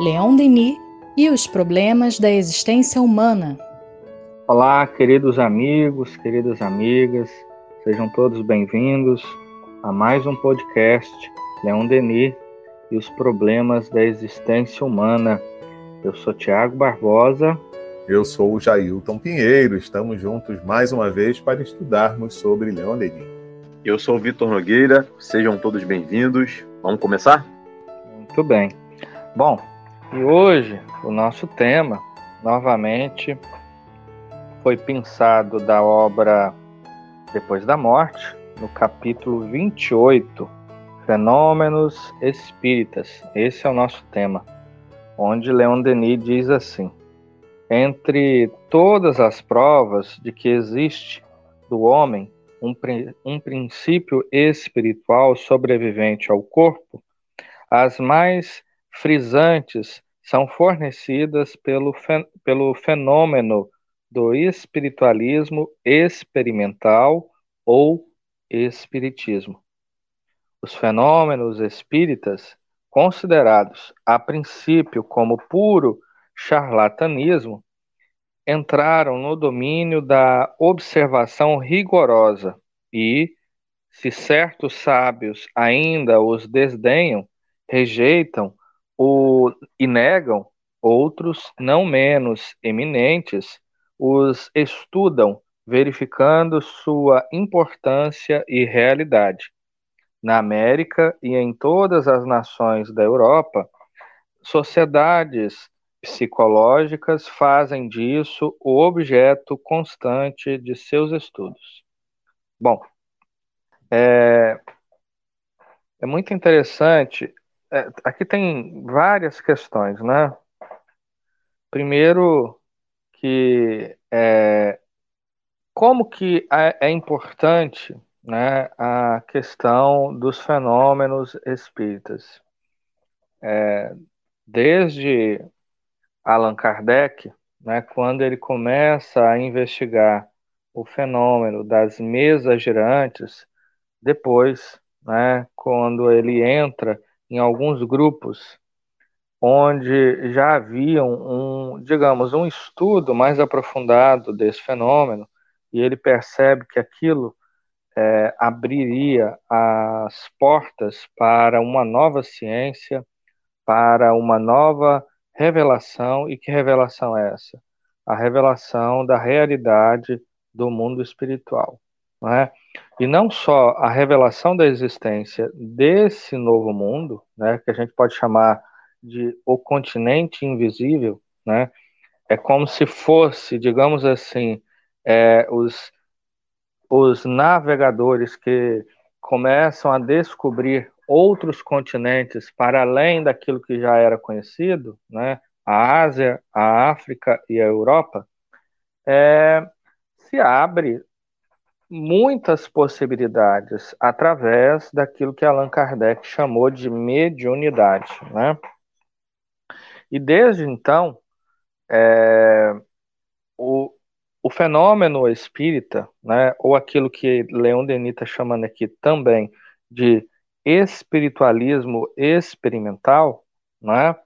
Leon Denis e os problemas da existência humana. Olá, queridos amigos, queridas amigas, sejam todos bem-vindos a mais um podcast Leon Denis e os problemas da existência humana. Eu sou Tiago Barbosa. Eu sou o Jailton Pinheiro. Estamos juntos mais uma vez para estudarmos sobre Leon Denis. Eu sou o Vitor Nogueira. Sejam todos bem-vindos. Vamos começar? Muito bem. Bom, e hoje o nosso tema, novamente, foi pensado da obra Depois da Morte, no capítulo 28, Fenômenos Espíritas. Esse é o nosso tema, onde Leon Denis diz assim: Entre todas as provas de que existe do homem um, um princípio espiritual sobrevivente ao corpo, as mais frisantes são fornecidas pelo, pelo fenômeno do espiritualismo experimental ou espiritismo. Os fenômenos espíritas, considerados a princípio como puro charlatanismo, entraram no domínio da observação rigorosa e, se certos sábios ainda os desdenham, rejeitam o, e negam, outros, não menos eminentes, os estudam, verificando sua importância e realidade. Na América e em todas as nações da Europa, sociedades psicológicas fazem disso o objeto constante de seus estudos. Bom, é, é muito interessante é, aqui tem várias questões, né? Primeiro, que é, como que é, é importante né, a questão dos fenômenos espíritas. É, desde Allan Kardec, né, quando ele começa a investigar o fenômeno das mesas girantes, depois, né, quando ele entra em alguns grupos onde já havia um, digamos, um estudo mais aprofundado desse fenômeno e ele percebe que aquilo é, abriria as portas para uma nova ciência, para uma nova revelação. E que revelação é essa? A revelação da realidade do mundo espiritual. É? E não só a revelação da existência desse novo mundo, né, que a gente pode chamar de o continente invisível, né, é como se fosse, digamos assim, é, os, os navegadores que começam a descobrir outros continentes para além daquilo que já era conhecido, né, a Ásia, a África e a Europa, é, se abre muitas possibilidades através daquilo que Allan Kardec chamou de mediunidade, né? E desde então, é, o, o fenômeno espírita, né, ou aquilo que Leon Denis está chamando aqui também de espiritualismo experimental, né,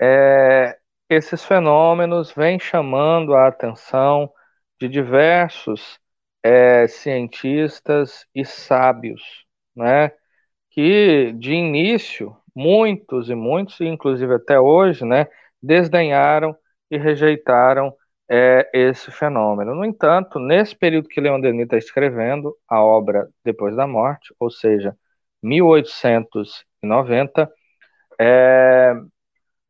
é, esses fenômenos vêm chamando a atenção de diversos é, cientistas e sábios, né? Que de início muitos e muitos, inclusive até hoje, né, desdenharam e rejeitaram é, esse fenômeno. No entanto, nesse período que Leon Denis está escrevendo a obra Depois da Morte, ou seja, 1890, é,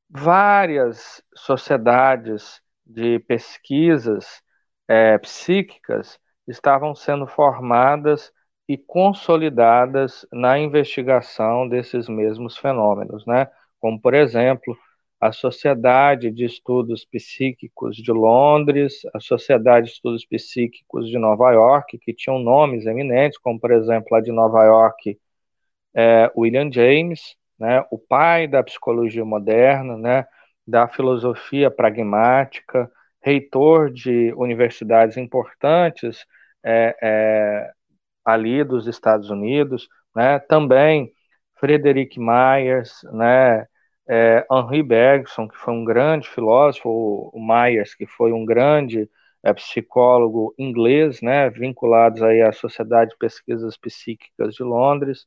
várias sociedades de pesquisas é, psíquicas estavam sendo formadas e consolidadas na investigação desses mesmos fenômenos, né? Como, por exemplo, a Sociedade de Estudos Psíquicos de Londres, a Sociedade de Estudos Psíquicos de Nova York, que tinham nomes eminentes, como, por exemplo, a de Nova York, é, William James, né, o pai da psicologia moderna, né, da filosofia pragmática, reitor de universidades importantes é, é, ali dos Estados Unidos, né? também Frederick Myers, né? é, Henri Bergson, que foi um grande filósofo, o Myers, que foi um grande é, psicólogo inglês, né, vinculados aí à Sociedade de Pesquisas Psíquicas de Londres,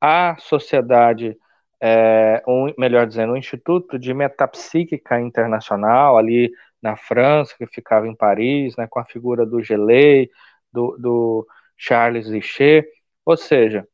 a Sociedade, é, um, melhor dizendo, o Instituto de Metapsíquica Internacional, ali na França, que ficava em Paris, né, com a figura do Gelei, do, do Charles Richer, ou seja,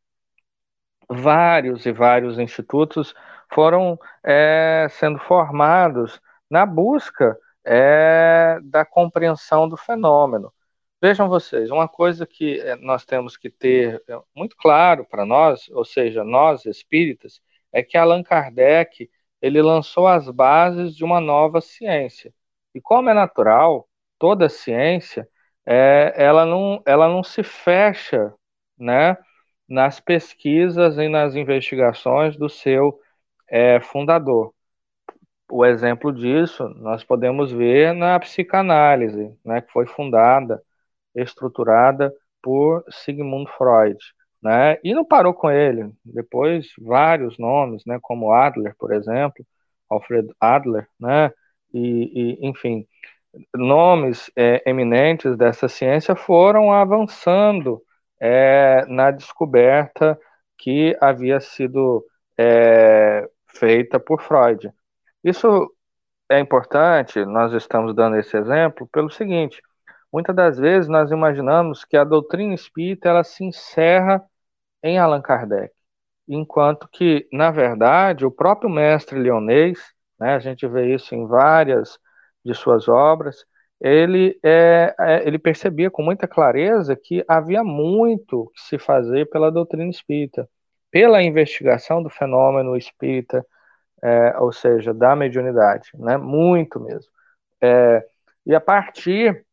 vários e vários institutos foram é, sendo formados na busca é, da compreensão do fenômeno. Vejam vocês, uma coisa que é, nós temos que ter é, muito claro para nós, ou seja, nós espíritas, é que Allan Kardec ele lançou as bases de uma nova ciência. E como é natural, toda ciência é, ela, não, ela não se fecha né, nas pesquisas e nas investigações do seu é, fundador. O exemplo disso nós podemos ver na psicanálise, né, que foi fundada, estruturada por Sigmund Freud. Né, e não parou com ele. Depois, vários nomes, né, como Adler, por exemplo, Alfred Adler, né, e, e enfim, nomes é, eminentes dessa ciência foram avançando é, na descoberta que havia sido é, feita por Freud. Isso é importante, nós estamos dando esse exemplo pelo seguinte: muitas das vezes nós imaginamos que a doutrina espírita ela se encerra em Allan Kardec, enquanto que, na verdade, o próprio mestre leonês, né, a gente vê isso em várias de suas obras, ele, é, é, ele percebia com muita clareza que havia muito que se fazer pela doutrina espírita, pela investigação do fenômeno espírita, é, ou seja, da mediunidade, né? muito mesmo. É, e a partir,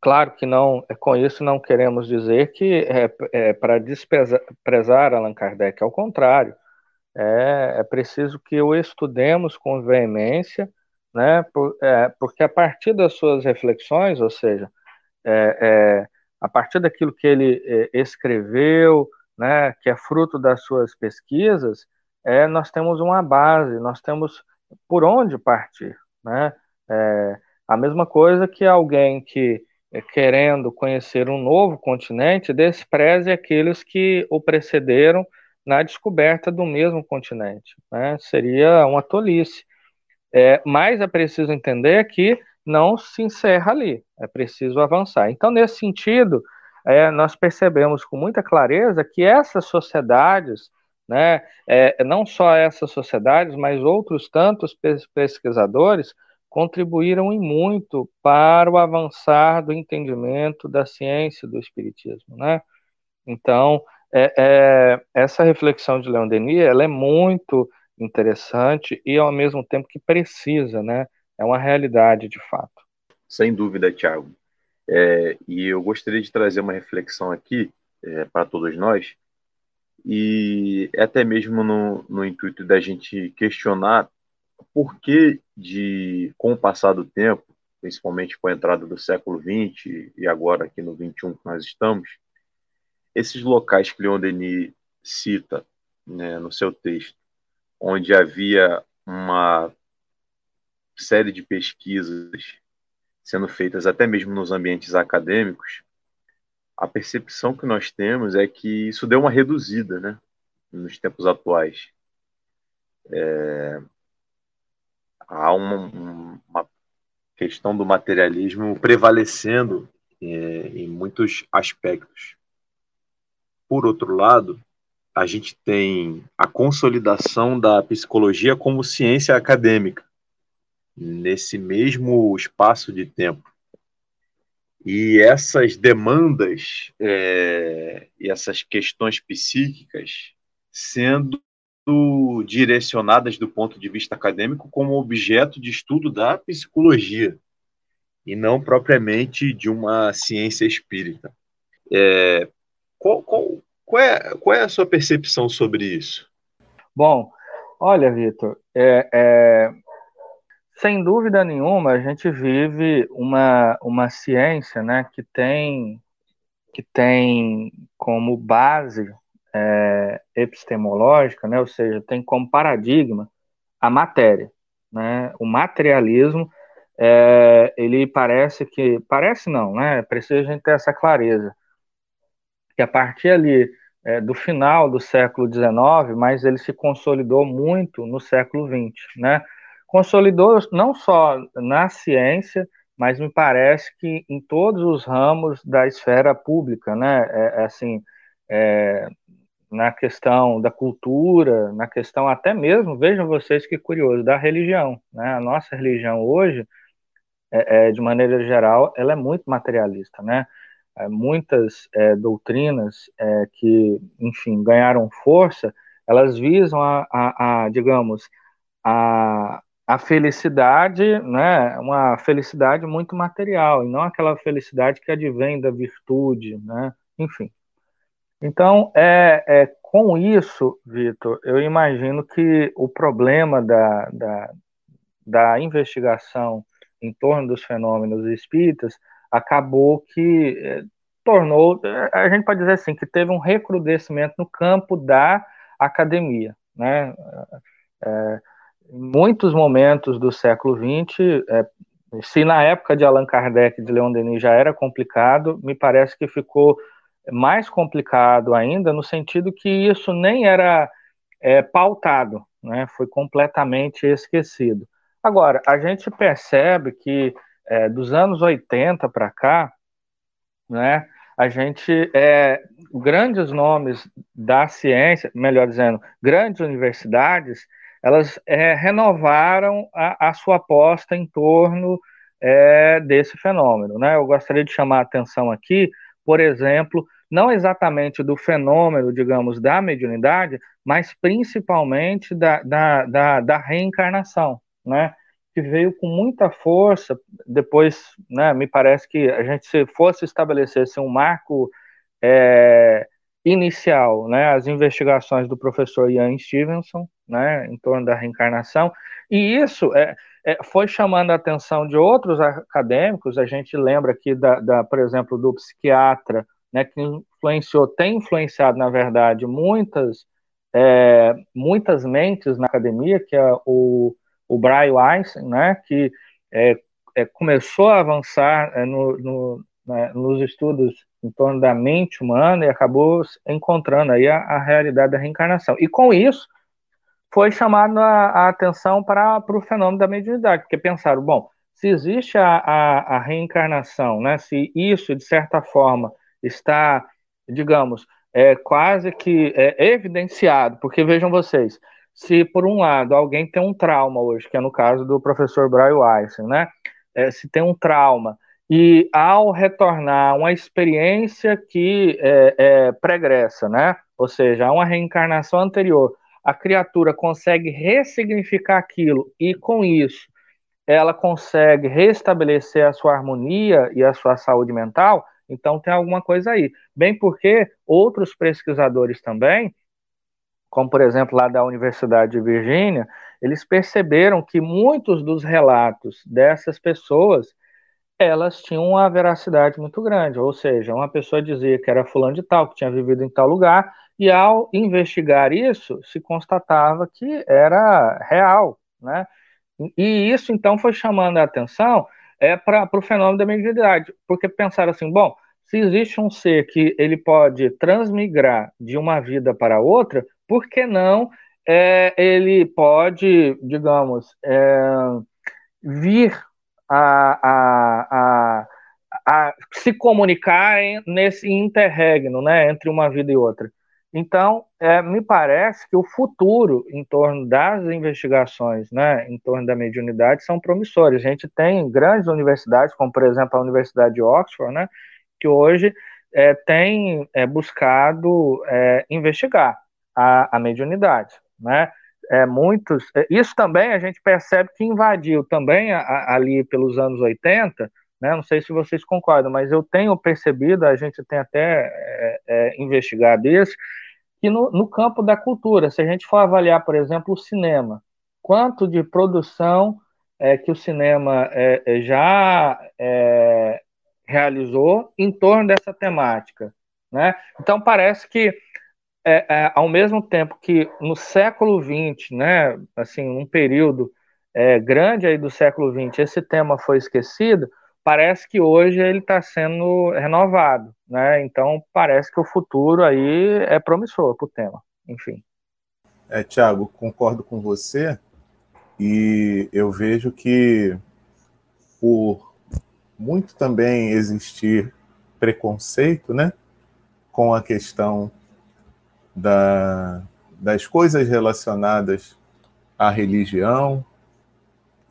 claro que não, é, com isso não queremos dizer que é, é para desprezar Allan Kardec, ao contrário, é, preciso que o estudemos com veemência, né? Por, é, porque a partir das suas reflexões, ou seja, é, é, a partir daquilo que ele é, escreveu, né, que é fruto das suas pesquisas, é, nós temos uma base, nós temos por onde partir, né? É, a mesma coisa que alguém que querendo conhecer um novo continente despreze aqueles que o precederam na descoberta do mesmo continente, né? Seria uma tolice. É, mas é preciso entender que não se encerra ali, é preciso avançar. Então, nesse sentido, é, nós percebemos com muita clareza que essas sociedades, né, é, não só essas sociedades, mas outros tantos pesquisadores contribuíram em muito para o avançar do entendimento da ciência do espiritismo, né? Então, é, é, essa reflexão de Leon Denis, ela é muito interessante e ao mesmo tempo que precisa, né? É uma realidade de fato. Sem dúvida, Tiago. É, e eu gostaria de trazer uma reflexão aqui é, para todos nós, e até mesmo no, no intuito da gente questionar por que, de, com o passar do tempo, principalmente com a entrada do século XX e agora aqui no XXI que nós estamos, esses locais que Leon Denis cita né, no seu texto, onde havia uma série de pesquisas sendo feitas até mesmo nos ambientes acadêmicos, a percepção que nós temos é que isso deu uma reduzida, né, nos tempos atuais. É, há uma, uma, questão do materialismo prevalecendo é, em muitos aspectos. Por outro lado, a gente tem a consolidação da psicologia como ciência acadêmica nesse mesmo espaço de tempo. E essas demandas é, e essas questões psíquicas sendo direcionadas do ponto de vista acadêmico como objeto de estudo da psicologia e não propriamente de uma ciência espírita. É, qual, qual, qual é, qual é a sua percepção sobre isso? Bom, olha, Vitor, é, é, sem dúvida nenhuma, a gente vive uma, uma ciência né, que, tem, que tem como base é, epistemológica, né, ou seja, tem como paradigma a matéria. Né? O materialismo, é, ele parece que, parece não, né? precisa a gente ter essa clareza, que a partir ali é, do final do século XIX, mas ele se consolidou muito no século XX, né? Consolidou não só na ciência, mas me parece que em todos os ramos da esfera pública, né? É, é assim, é, na questão da cultura, na questão até mesmo, vejam vocês que curioso, da religião, né? A nossa religião hoje, é, é de maneira geral, ela é muito materialista, né? É, muitas é, doutrinas é, que, enfim, ganharam força, elas visam a, a, a, digamos, a, a felicidade, né, uma felicidade muito material, e não aquela felicidade que advém da virtude, né, enfim. Então, é, é com isso, Vitor, eu imagino que o problema da, da, da investigação em torno dos fenômenos espíritas acabou que é, tornou, a gente pode dizer assim, que teve um recrudescimento no campo da academia, né? É, em muitos momentos do século XX, é, se na época de Allan Kardec e de Leon Denis já era complicado, me parece que ficou mais complicado ainda, no sentido que isso nem era é, pautado, né? foi completamente esquecido. Agora, a gente percebe que é, dos anos 80 para cá, né, a gente, é, grandes nomes da ciência, melhor dizendo, grandes universidades, elas é, renovaram a, a, sua aposta em torno é, desse fenômeno. Né? Eu gostaria de chamar a atenção aqui, por exemplo, não exatamente do fenômeno, digamos, da mediunidade, mas principalmente da, da, da, da reencarnação. Né? Que veio com muita força. Depois, né, me parece que a gente, se fosse estabelecer um marco é, inicial, né, as investigações do professor Ian Stevenson, né, em torno da reencarnação, e isso é, é, foi chamando a atenção de outros acadêmicos. A gente lembra aqui, da, da por exemplo, do psiquiatra, né, que influenciou, tem influenciado, na verdade, muitas, é, muitas mentes na academia, que é o o Brian Weiss, né, que é, é, começou a avançar é, no, no, né, nos estudos em torno da mente humana e acabou encontrando aí a, a realidade da reencarnação. E com isso foi chamado a, a atenção para, para o fenômeno da mediunidade, porque pensaram, bom, se existe a, a, a reencarnação, né, se isso, de certa forma, está, digamos, é, quase que é, evidenciado, porque vejam vocês, se por um lado alguém tem um trauma hoje, que é no caso do professor Brian Weiss, né? É, se tem um trauma e ao retornar uma experiência que é, é, pregressa, né? Ou seja, uma reencarnação anterior, a criatura consegue ressignificar aquilo e com isso ela consegue restabelecer a sua harmonia e a sua saúde mental, então tem alguma coisa aí. Bem porque outros pesquisadores também como por exemplo lá da Universidade de Virgínia, eles perceberam que muitos dos relatos dessas pessoas elas tinham uma veracidade muito grande, ou seja, uma pessoa dizia que era fulano de tal, que tinha vivido em tal lugar, e ao investigar isso, se constatava que era real, né? E isso então foi chamando a atenção é para o fenômeno da mediunidade, porque pensaram assim, bom, se existe um ser que ele pode transmigrar de uma vida para outra, por que não é, ele pode, digamos, é, vir a, a, a, a, se comunicar em, nesse interregno, né, entre uma vida e outra. Então, é, me parece que o futuro em torno das investigações, né, em torno da mediunidade, são promissores. A gente tem grandes universidades, como por exemplo a Universidade de Oxford, né, que hoje é, tem é, buscado é, investigar a, a mediunidade, né? É, muitos, é, isso também a gente percebe que invadiu também a, a, ali pelos anos 80, né? Não sei se vocês concordam, mas eu tenho percebido, a gente tem até é, é, investigado isso, que no, no campo da cultura, se a gente for avaliar, por exemplo, o cinema, quanto de produção é, que o cinema é, é já é, realizou em torno dessa temática. Né? Então, parece que é, é, ao mesmo tempo que no século XX, né, assim, um período é, grande aí do século XX, esse tema foi esquecido, parece que hoje ele está sendo renovado, né? Então parece que o futuro aí é promissor para o tema, enfim. É, Tiago, concordo com você e eu vejo que por muito também existir preconceito, né, com a questão da, das coisas relacionadas à religião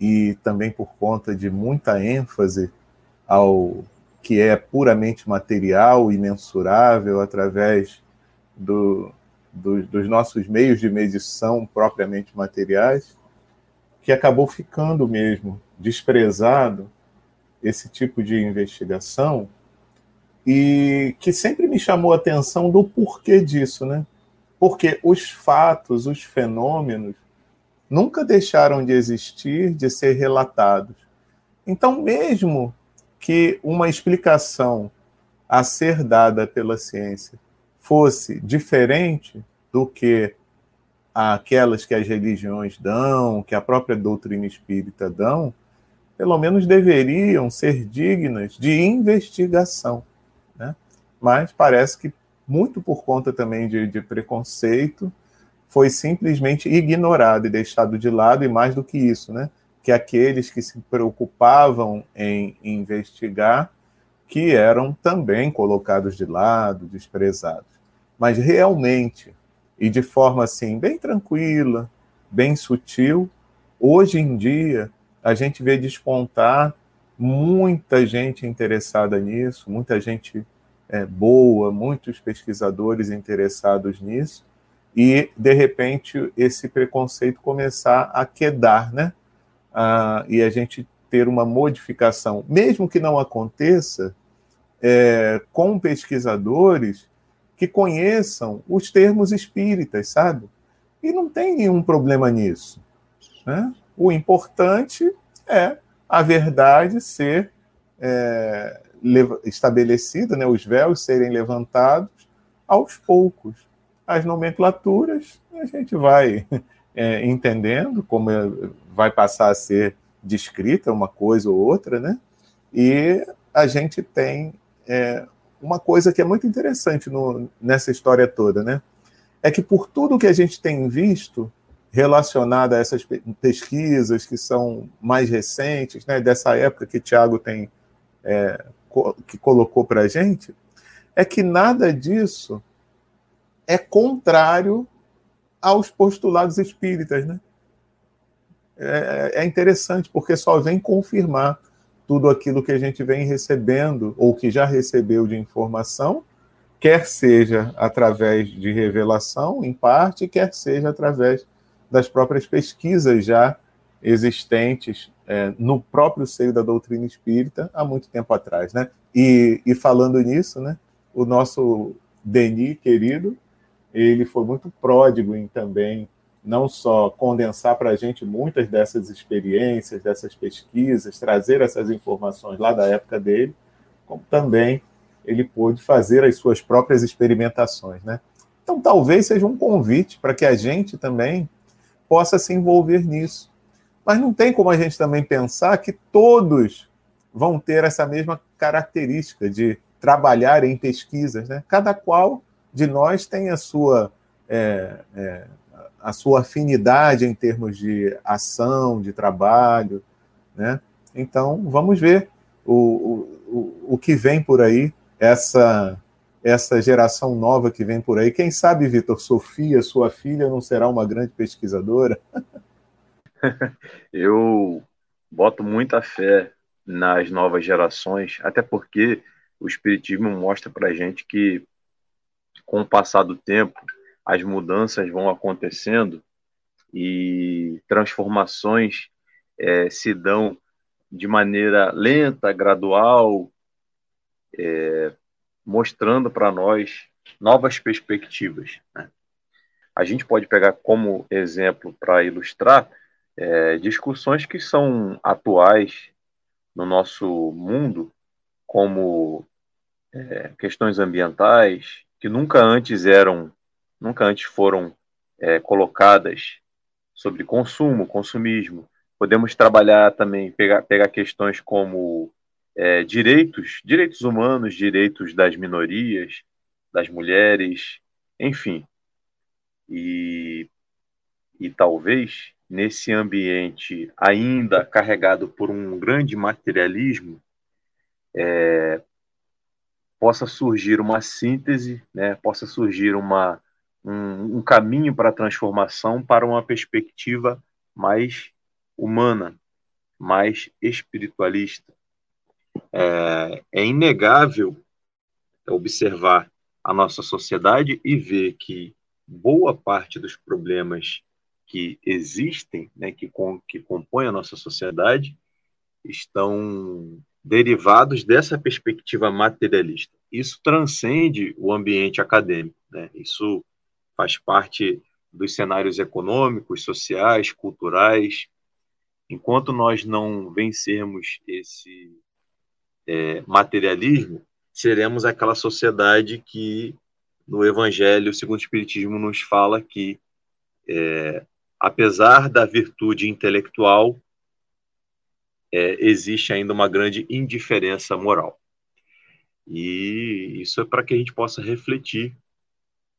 e também por conta de muita ênfase ao que é puramente material e mensurável através do, do, dos nossos meios de medição propriamente materiais, que acabou ficando mesmo desprezado esse tipo de investigação e que sempre me chamou a atenção do porquê disso, né? Porque os fatos, os fenômenos, nunca deixaram de existir, de ser relatados. Então, mesmo que uma explicação a ser dada pela ciência fosse diferente do que aquelas que as religiões dão, que a própria doutrina espírita dão, pelo menos deveriam ser dignas de investigação. Né? Mas parece que, muito por conta também de, de preconceito, foi simplesmente ignorado e deixado de lado, e mais do que isso, né? que aqueles que se preocupavam em investigar, que eram também colocados de lado, desprezados. Mas realmente, e de forma assim, bem tranquila, bem sutil, hoje em dia, a gente vê despontar muita gente interessada nisso, muita gente é, boa, muitos pesquisadores interessados nisso, e, de repente, esse preconceito começar a quedar, né? uh, e a gente ter uma modificação, mesmo que não aconteça, é, com pesquisadores que conheçam os termos espíritas, sabe? E não tem nenhum problema nisso. Né? O importante é a verdade ser é, estabelecida, né? os véus serem levantados aos poucos. As nomenclaturas a gente vai é, entendendo como é, vai passar a ser descrita uma coisa ou outra, né? E a gente tem é, uma coisa que é muito interessante no, nessa história toda, né? É que por tudo que a gente tem visto relacionado a essas pesquisas que são mais recentes, né, dessa época que Tiago tem é, que colocou para a gente, é que nada disso é contrário aos postulados espíritas, né? É, é interessante porque só vem confirmar tudo aquilo que a gente vem recebendo ou que já recebeu de informação, quer seja através de revelação, em parte, quer seja através das próprias pesquisas já existentes é, no próprio seio da doutrina espírita há muito tempo atrás, né? E, e falando nisso, né? O nosso Denis querido ele foi muito pródigo em também não só condensar para a gente muitas dessas experiências, dessas pesquisas, trazer essas informações lá da época dele, como também ele pôde fazer as suas próprias experimentações, né? Então, talvez seja um convite para que a gente também possa se envolver nisso. Mas não tem como a gente também pensar que todos vão ter essa mesma característica de trabalhar em pesquisas, né? Cada qual de nós tem a sua, é, é, a sua afinidade em termos de ação, de trabalho. Né? Então, vamos ver o, o, o que vem por aí, essa, essa geração nova que vem por aí. Quem sabe, Vitor, Sofia, sua filha, não será uma grande pesquisadora? Eu boto muita fé nas novas gerações, até porque o Espiritismo mostra para gente que com o passar do tempo, as mudanças vão acontecendo e transformações é, se dão de maneira lenta, gradual, é, mostrando para nós novas perspectivas. Né? A gente pode pegar como exemplo para ilustrar é, discussões que são atuais no nosso mundo, como é, questões ambientais, que nunca antes eram nunca antes foram é, colocadas sobre consumo, consumismo. Podemos trabalhar também, pegar, pegar questões como é, direitos, direitos humanos, direitos das minorias, das mulheres, enfim. E, e talvez nesse ambiente ainda carregado por um grande materialismo, é, possa surgir uma síntese, né, possa surgir uma, um, um caminho para a transformação para uma perspectiva mais humana, mais espiritualista. É, é inegável observar a nossa sociedade e ver que boa parte dos problemas que existem, né, que, com, que compõem a nossa sociedade, estão derivados dessa perspectiva materialista. Isso transcende o ambiente acadêmico, né? isso faz parte dos cenários econômicos, sociais, culturais. Enquanto nós não vencermos esse é, materialismo, seremos aquela sociedade que no Evangelho segundo o Espiritismo nos fala que, é, apesar da virtude intelectual, é, existe ainda uma grande indiferença moral. E isso é para que a gente possa refletir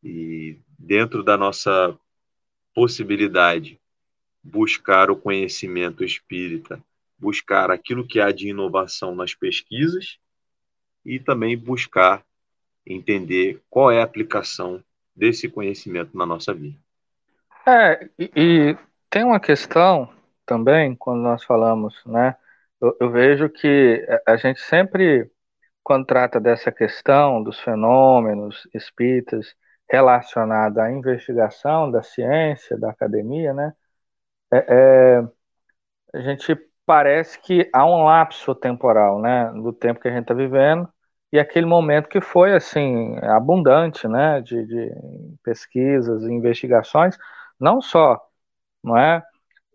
e, dentro da nossa possibilidade, buscar o conhecimento espírita, buscar aquilo que há de inovação nas pesquisas e também buscar entender qual é a aplicação desse conhecimento na nossa vida. É, e, e tem uma questão também, quando nós falamos, né? Eu, eu, vejo que a gente sempre, quando trata dessa questão dos fenômenos espíritas relacionada à investigação da ciência, da academia, né? É, é, a gente parece que há um lapso temporal, né? Do tempo que a gente está vivendo e aquele momento que foi assim abundante, né, de, de pesquisas e investigações, não só, não é,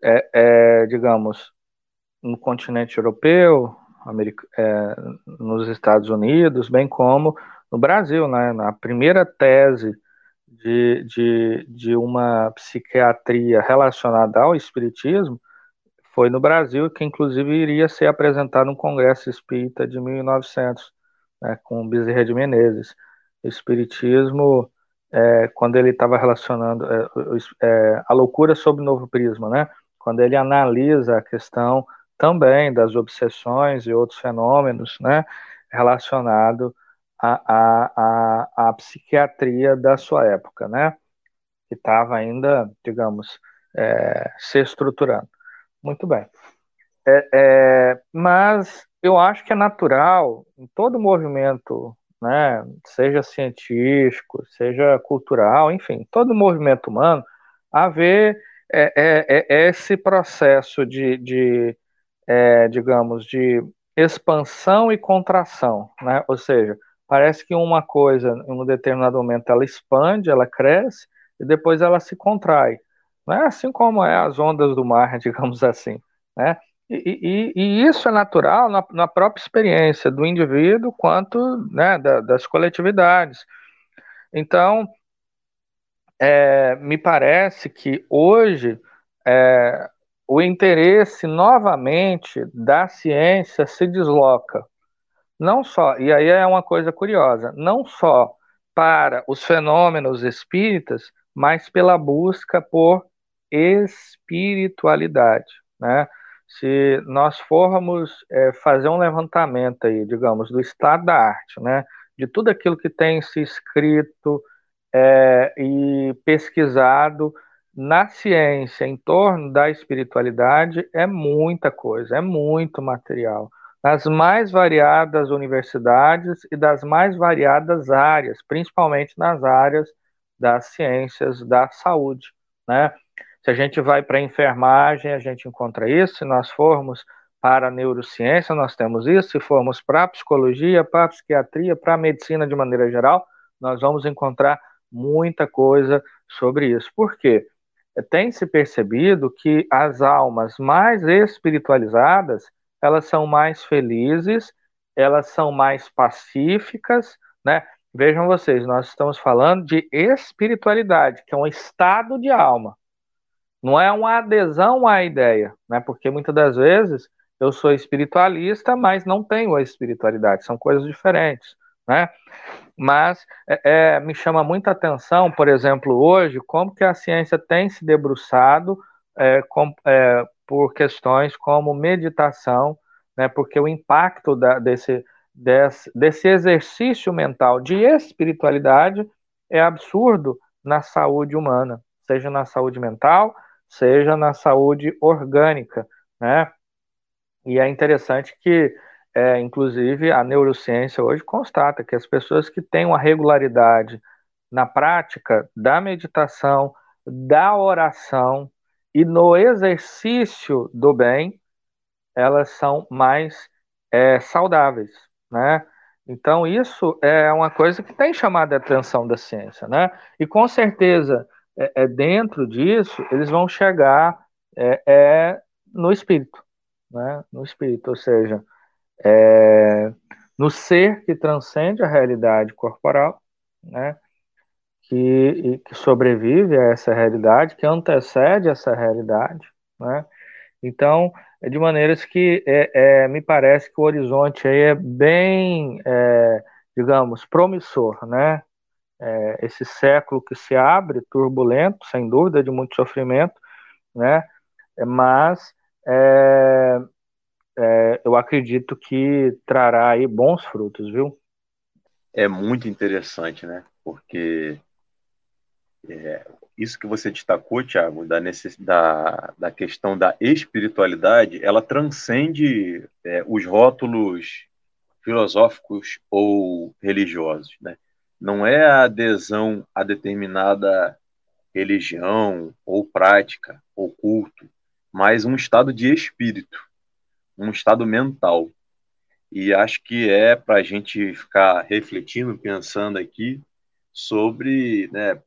é, é digamos, no continente europeu, America, é, nos Estados Unidos, bem como no Brasil, né, na primeira tese de, de, de uma psiquiatria relacionada ao espiritismo foi no Brasil, que inclusive iria ser apresentado no Congresso Espírita de 1900 né, com Bezerra de Menezes. Espiritismo, é, quando ele estava relacionando é, é, a loucura sob novo prisma, né, quando ele analisa a questão também das obsessões e outros fenômenos né, à, à, psiquiatria da sua época, né, que estava ainda, digamos, é, se estruturando. Muito bem. É, é, mas eu acho que é natural em todo movimento, né, seja científico, seja cultural, enfim, todo movimento humano, haver é, é, é esse processo de, de é, digamos, de expansão e contração, né? Ou seja, parece que uma coisa, em um determinado momento, ela expande, ela cresce, e depois ela se contrai. Né? Assim como é as ondas do mar, digamos assim. Né? E, e, isso é natural na, na, própria experiência do indivíduo quanto né, da, das coletividades. Então, é, me parece que hoje é, o interesse novamente da ciência se desloca. Não só, e aí é uma coisa curiosa, não só para os fenômenos espíritas, mas pela busca por espiritualidade, né? Se nós formos é, fazer um levantamento aí, digamos, do estado da arte, né, de tudo aquilo que tem se escrito é, e pesquisado na ciência em torno da espiritualidade, é muita coisa, é muito material. Nas mais variadas universidades e das mais variadas áreas, principalmente nas áreas das ciências da saúde, né? Se a gente vai para a enfermagem, a gente encontra isso. Se nós formos para a neurociência, nós temos isso. Se formos para a psicologia, para a psiquiatria, para a medicina de maneira geral, nós vamos encontrar muita coisa sobre isso. Por quê? Tem se percebido que as almas mais espiritualizadas, elas são mais felizes, elas são mais pacíficas, né? vejam vocês, nós estamos falando de espiritualidade, que é um estado de alma. Não é uma adesão à ideia, né? Porque muitas das vezes eu sou espiritualista, mas não tenho a espiritualidade, são coisas diferentes, né? Mas é, é, me chama muita atenção, por exemplo, hoje, como que a ciência tem se debruçado é, com, é, por questões como meditação, né? Porque o impacto da, desse, desse, desse exercício mental de espiritualidade é absurdo na saúde humana, seja na saúde mental, seja na saúde orgânica, né? E é interessante que, é, inclusive, a neurociência hoje constata que as pessoas que têm uma regularidade na prática da meditação, da oração e no exercício do bem, elas são mais é, saudáveis, né? Então, isso é uma coisa que tem chamado a atenção da ciência, né? E com certeza é, é, dentro disso, eles vão chegar é, é, no espírito, né? no espírito, ou seja, é, no ser que transcende a realidade corporal, né? que, que sobrevive a essa realidade, que antecede essa realidade, né? Então, é de maneiras que é, é, me parece que o horizonte aí é bem, é, digamos, promissor, né? É, esse século que se abre, turbulento, sem dúvida, de muito sofrimento, né? mas é, é, eu acredito que trará aí bons frutos, viu? É muito interessante, né? Porque é, isso que você destacou, Tiago, da, da, da questão da espiritualidade, ela transcende é, os rótulos filosóficos ou religiosos, né? Não é a adesão a determinada religião ou prática ou culto, mas um estado de espírito, um estado mental. E acho que é para a gente ficar refletindo, pensando aqui sobre né,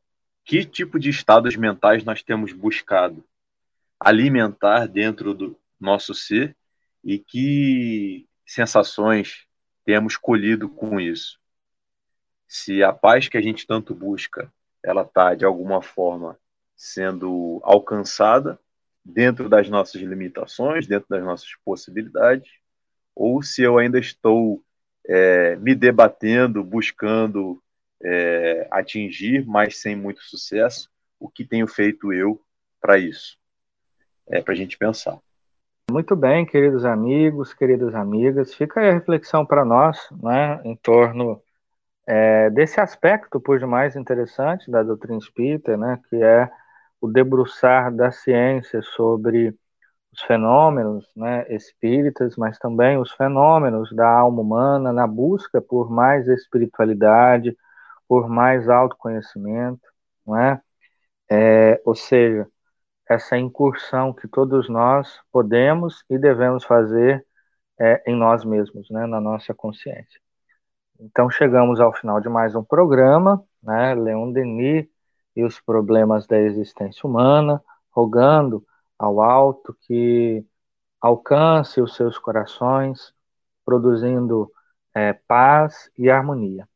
que tipo de estados mentais nós temos buscado alimentar dentro do nosso ser e que sensações temos colhido com isso se a paz que a gente tanto busca, ela está de alguma forma sendo alcançada dentro das nossas limitações, dentro das nossas possibilidades, ou se eu ainda estou é, me debatendo, buscando é, atingir, mas sem muito sucesso, o que tenho feito eu para isso? É para a gente pensar. Muito bem, queridos amigos, queridas amigas, fica aí a reflexão para nós, né, em torno é, desse aspecto, por demais interessante, da doutrina espírita, né, que é o debruçar da ciência sobre os fenômenos né, espíritas, mas também os fenômenos da alma humana na busca por mais espiritualidade, por mais autoconhecimento, não é? é ou seja, essa incursão que todos nós podemos e devemos fazer é, em nós mesmos, né, na nossa consciência. Então chegamos ao final de mais um programa, né? Leon Denis e os problemas da existência humana, rogando ao alto que alcance os seus corações, produzindo é, paz e harmonia.